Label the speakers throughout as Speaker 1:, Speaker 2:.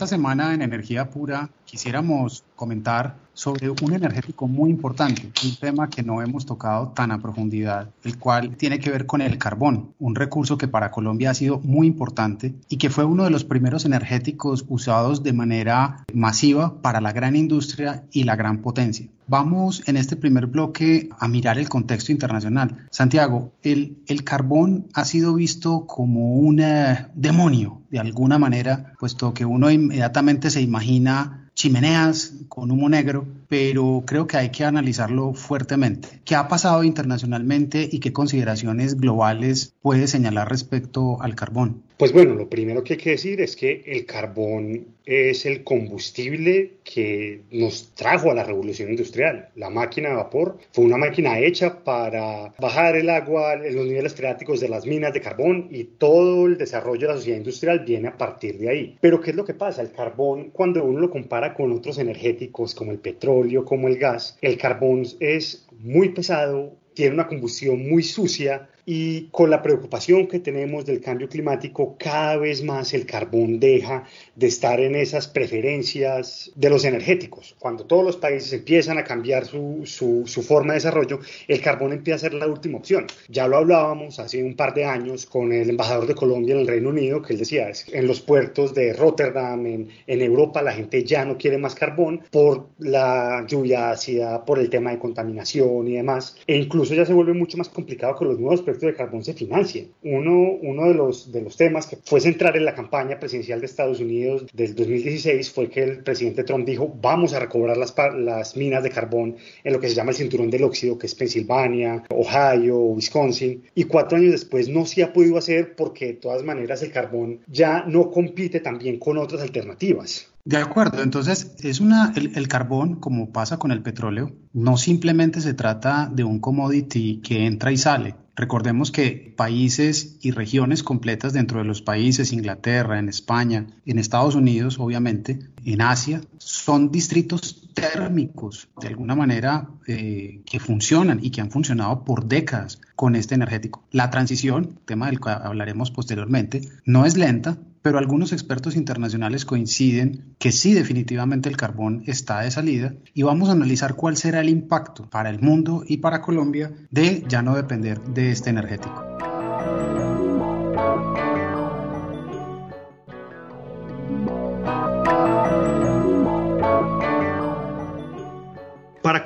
Speaker 1: Esta semana en Energía Pura quisiéramos comentar sobre un energético muy importante, un tema que no hemos tocado tan a profundidad, el cual tiene que ver con el carbón, un recurso que para Colombia ha sido muy importante y que fue uno de los primeros energéticos usados de manera masiva para la gran industria y la gran potencia. Vamos en este primer bloque a mirar el contexto internacional. Santiago, el, el carbón ha sido visto como un eh, demonio de alguna manera, puesto que uno inmediatamente se imagina chimeneas con humo negro, pero creo que hay que analizarlo fuertemente. ¿Qué ha pasado internacionalmente y qué consideraciones globales puede señalar respecto al carbón?
Speaker 2: Pues bueno, lo primero que hay que decir es que el carbón es el combustible que nos trajo a la revolución industrial. La máquina de vapor fue una máquina hecha para bajar el agua en los niveles freáticos de las minas de carbón y todo el desarrollo de la sociedad industrial viene a partir de ahí. Pero ¿qué es lo que pasa? El carbón, cuando uno lo compara con otros energéticos como el petróleo, como el gas, el carbón es muy pesado, tiene una combustión muy sucia y con la preocupación que tenemos del cambio climático, cada vez más el carbón deja de estar en esas preferencias de los energéticos. Cuando todos los países empiezan a cambiar su, su, forma de desarrollo, el carbón empieza a ser la última opción. Ya lo hablábamos hace un par de años con el embajador de Colombia en el Reino Unido, que él decía, en los puertos de Rotterdam, en, en Europa, la gente ya no quiere más carbón por la lluvia ácida, por el tema de contaminación y demás. E incluso ya se vuelve mucho más complicado con los nuevos de carbón se financie. Uno, uno de, los, de los temas que fue central en la campaña presidencial de Estados Unidos del 2016 fue que el presidente Trump dijo vamos a recobrar las, las minas de carbón en lo que se llama el cinturón del óxido, que es Pensilvania, Ohio, Wisconsin, y cuatro años después no se ha podido hacer porque de todas maneras el carbón ya no compite también con otras alternativas.
Speaker 1: De acuerdo, entonces es una, el, el, carbón, como pasa con el petróleo, no simplemente se trata de un commodity que entra y sale. Recordemos que países y regiones completas dentro de los países, Inglaterra, en España, en Estados Unidos, obviamente, en Asia, son distritos térmicos, de alguna manera, eh, que funcionan y que han funcionado por décadas con este energético. La transición, tema del que hablaremos posteriormente, no es lenta, pero algunos expertos internacionales coinciden que sí definitivamente el carbón está de salida y vamos a analizar cuál será el impacto para el mundo y para Colombia de ya no depender de este energético.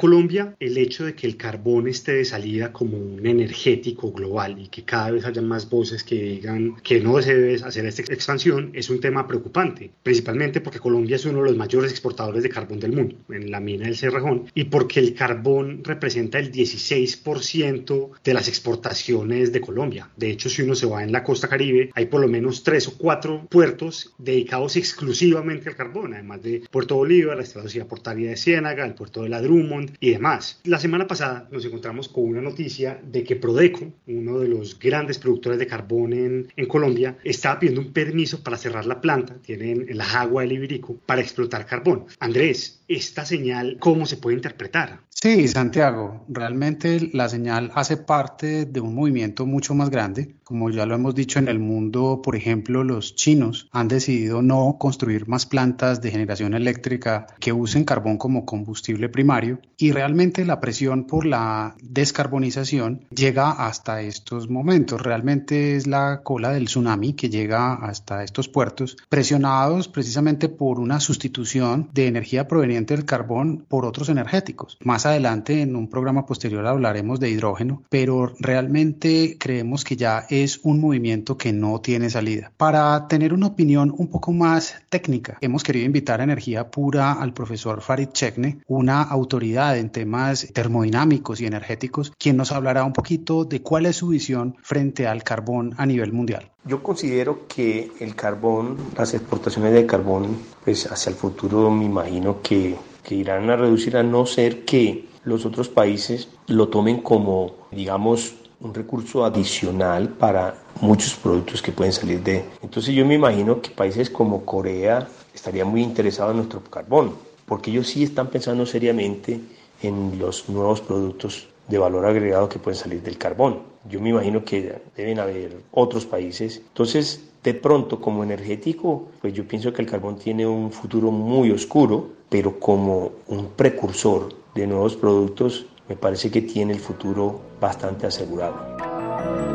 Speaker 2: Colombia, el hecho de que el carbón esté de salida como un energético global y que cada vez haya más voces que digan que no se debe hacer esta expansión es un tema preocupante, principalmente porque Colombia es uno de los mayores exportadores de carbón del mundo, en la mina del Cerrajón, y porque el carbón representa el 16% de las exportaciones de Colombia. De hecho, si uno se va en la costa caribe, hay por lo menos tres o cuatro puertos dedicados exclusivamente al carbón, además de Puerto Bolívar, la Estación Portaria de Ciénaga, el puerto de la Drummond, y demás. La semana pasada nos encontramos con una noticia de que Prodeco, uno de los grandes productores de carbón en, Colombia, estaba pidiendo un permiso para cerrar la planta, tienen la agua del Ibirico, para explotar carbón. Andrés, esta señal, ¿cómo se puede interpretar?
Speaker 1: Sí, Santiago, realmente la señal hace parte de un movimiento mucho más grande. Como ya lo hemos dicho en el mundo, por ejemplo, los chinos han decidido no construir más plantas de generación eléctrica que usen carbón como combustible primario y realmente la presión por la descarbonización llega hasta estos momentos. Realmente es la cola del tsunami que llega hasta estos puertos, presionados precisamente por una sustitución de energía proveniente del carbón por otros energéticos. Más adelante, en un programa posterior, hablaremos de hidrógeno, pero realmente creemos que ya es un movimiento que no tiene salida. Para tener una opinión un poco más técnica, hemos querido invitar a Energía Pura al profesor Farid Chekne, una autoridad en temas termodinámicos y energéticos, quien nos hablará un poquito de cuál es su visión frente al carbón a nivel mundial.
Speaker 3: Yo considero que el carbón, las exportaciones de carbón, pues hacia el futuro me imagino que, que irán a reducir a no ser que los otros países lo tomen como, digamos, un recurso adicional para muchos productos que pueden salir de. Entonces yo me imagino que países como Corea estarían muy interesados en nuestro carbón, porque ellos sí están pensando seriamente en los nuevos productos de valor agregado que pueden salir del carbón. Yo me imagino que deben haber otros países. Entonces, de pronto, como energético, pues yo pienso que el carbón tiene un futuro muy oscuro, pero como un precursor de nuevos productos, me parece que tiene el futuro bastante asegurado.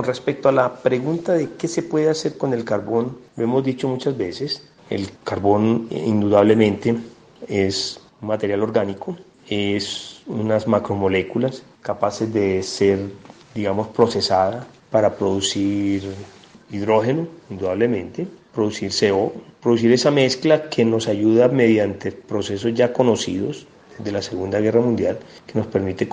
Speaker 3: Con respecto a la pregunta de qué se puede hacer con el carbón, lo hemos dicho muchas veces, el carbón indudablemente es un material orgánico, es unas macromoléculas capaces de ser, digamos, procesadas para producir hidrógeno, indudablemente, producir CO, producir esa mezcla que nos ayuda mediante procesos ya conocidos de la Segunda Guerra Mundial, que nos permite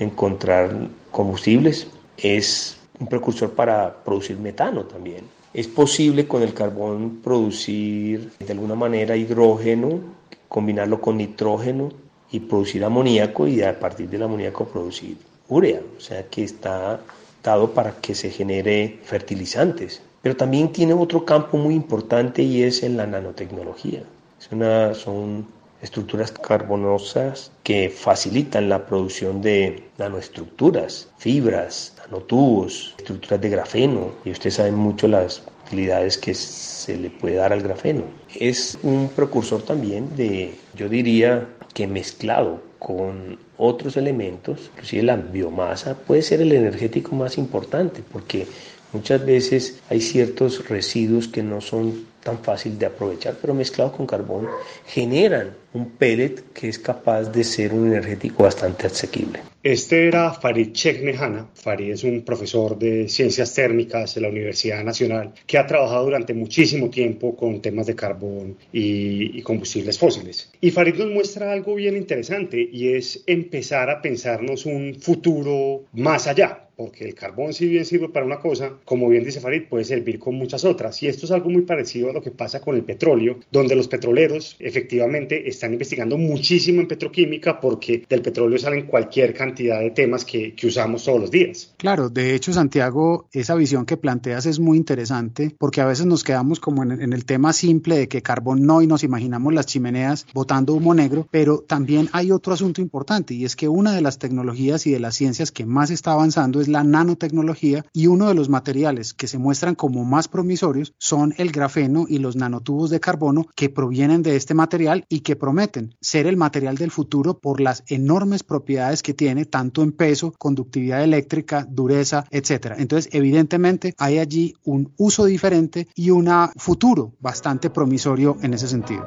Speaker 3: encontrar combustibles. Es un precursor para producir metano también. Es posible con el carbón producir de alguna manera hidrógeno, combinarlo con nitrógeno y producir amoníaco y a partir del amoníaco producir urea. O sea que está dado para que se genere fertilizantes. Pero también tiene otro campo muy importante y es en la nanotecnología. Son estructuras carbonosas que facilitan la producción de nanoestructuras, fibras, nanotubos, estructuras de grafeno. Y ustedes saben mucho las utilidades que se le puede dar al grafeno. Es un precursor también de, yo diría que mezclado con otros elementos, inclusive la biomasa, puede ser el energético más importante porque muchas veces hay ciertos residuos que no son tan fácil de aprovechar, pero mezclado con carbón generan un pellet que es capaz de ser un energético bastante asequible.
Speaker 2: Este era Farid Cheknehana. Farid es un profesor de ciencias térmicas de la Universidad Nacional que ha trabajado durante muchísimo tiempo con temas de carbón y, y combustibles fósiles. Y Farid nos muestra algo bien interesante y es empezar a pensarnos un futuro más allá porque el carbón si bien sirve para una cosa, como bien dice Farid, puede servir con muchas otras. Y esto es algo muy parecido lo que pasa con el petróleo, donde los petroleros efectivamente están investigando muchísimo en petroquímica porque del petróleo salen cualquier cantidad de temas que, que usamos todos los días.
Speaker 1: Claro, de hecho Santiago, esa visión que planteas es muy interesante porque a veces nos quedamos como en, en el tema simple de que carbón no y nos imaginamos las chimeneas botando humo negro, pero también hay otro asunto importante y es que una de las tecnologías y de las ciencias que más está avanzando es la nanotecnología y uno de los materiales que se muestran como más promisorios son el grafeno y los nanotubos de carbono que provienen de este material y que prometen ser el material del futuro por las enormes propiedades que tiene tanto en peso, conductividad eléctrica, dureza, etcétera. Entonces, evidentemente hay allí un uso diferente y un futuro bastante promisorio en ese sentido.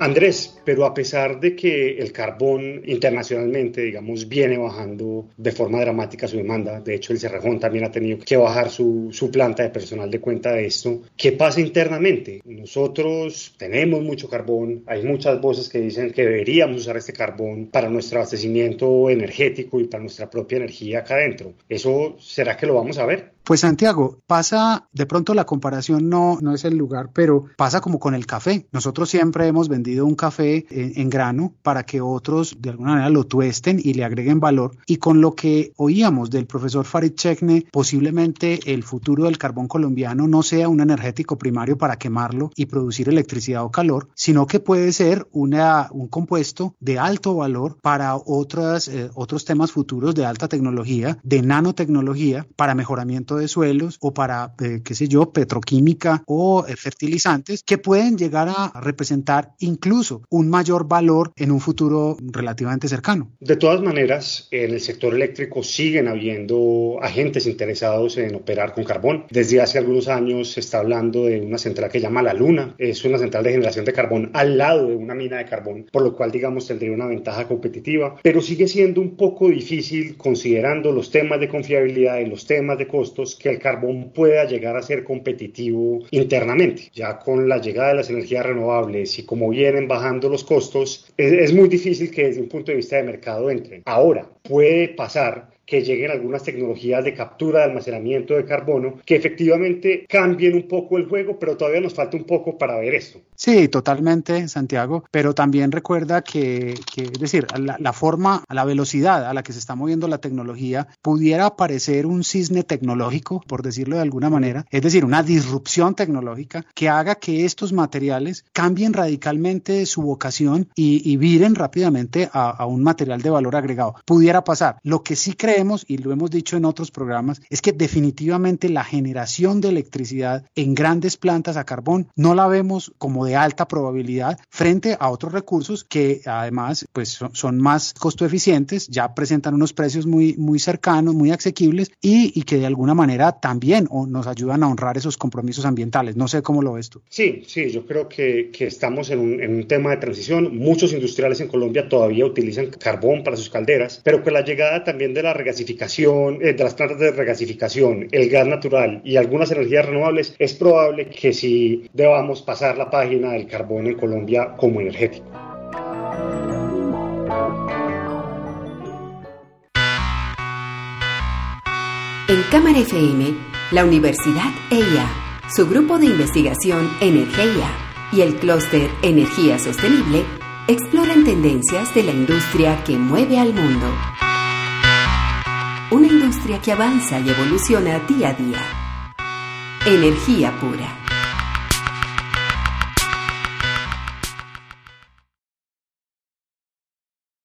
Speaker 2: Andrés, pero a pesar de que el carbón internacionalmente, digamos, viene bajando de forma dramática su demanda, de hecho el Cerrejón también ha tenido que bajar su, su planta de personal de cuenta de esto, ¿qué pasa internamente? Nosotros tenemos mucho carbón, hay muchas voces que dicen que deberíamos usar este carbón para nuestro abastecimiento energético y para nuestra propia energía acá adentro. ¿Eso será que lo vamos a ver?
Speaker 1: Pues Santiago, pasa, de pronto la comparación no, no es el lugar, pero pasa como con el café. Nosotros siempre hemos vendido un café en, grano para que otros de alguna manera lo tuesten y le agreguen valor. Y con lo que oíamos del profesor Farid Chekne, posiblemente el futuro del carbón colombiano no sea un energético primario para quemarlo y producir electricidad o calor, sino que puede ser una, un compuesto de alto valor para otras, eh, otros temas futuros de alta tecnología, de nanotecnología, para mejoramiento suelos o para, eh, qué sé yo, petroquímica o eh, fertilizantes que pueden llegar a representar incluso un mayor valor en un futuro relativamente cercano.
Speaker 2: De todas maneras, en el sector eléctrico siguen habiendo agentes interesados en operar con carbón. Desde hace algunos años se está hablando de una central que llama La Luna. Es una central de generación de carbón al lado de una mina de carbón, por lo cual, digamos, tendría una ventaja competitiva, pero sigue siendo un poco difícil considerando los temas de confiabilidad y los temas de costos que el carbón pueda llegar a ser competitivo internamente. Ya con la llegada de las energías renovables y como vienen bajando los costos, es, muy difícil que desde un punto de vista de mercado entren. Ahora, puede pasar que lleguen algunas tecnologías de captura de almacenamiento de carbono que efectivamente cambien un poco el juego, pero todavía nos falta un poco para ver esto.
Speaker 1: Sí, totalmente, Santiago, pero también recuerda que, es decir, la, la, forma, la velocidad a la que se está moviendo la tecnología pudiera parecer un cisne tecnológico, por decirlo de alguna manera, es decir, una disrupción tecnológica que haga que estos materiales cambien radicalmente su vocación y, y viren rápidamente a, a un material de valor agregado. Pudiera pasar. Lo que sí y lo hemos dicho en otros programas, es que definitivamente la generación de electricidad en grandes plantas a carbón no la vemos como de alta probabilidad frente a otros recursos que además pues son, son más costo eficientes, ya presentan unos precios muy, muy cercanos, muy asequibles y, y que de alguna manera también nos ayudan a honrar esos compromisos ambientales. No sé cómo lo ves tú.
Speaker 2: Sí, sí, yo creo que, que estamos en un, en un tema de transición. Muchos industriales en Colombia todavía utilizan carbón para sus calderas, pero con la llegada también de la eh, de las plantas de regasificación, el gas natural y algunas energías renovables, es probable que sí debamos pasar la página del carbón en Colombia como energético.
Speaker 4: En Cámara FM, la Universidad EIA, su grupo de investigación Energía y el clúster Energía Sostenible exploran tendencias de la industria que mueve al mundo. Una industria que avanza y evoluciona día a día. Energía pura.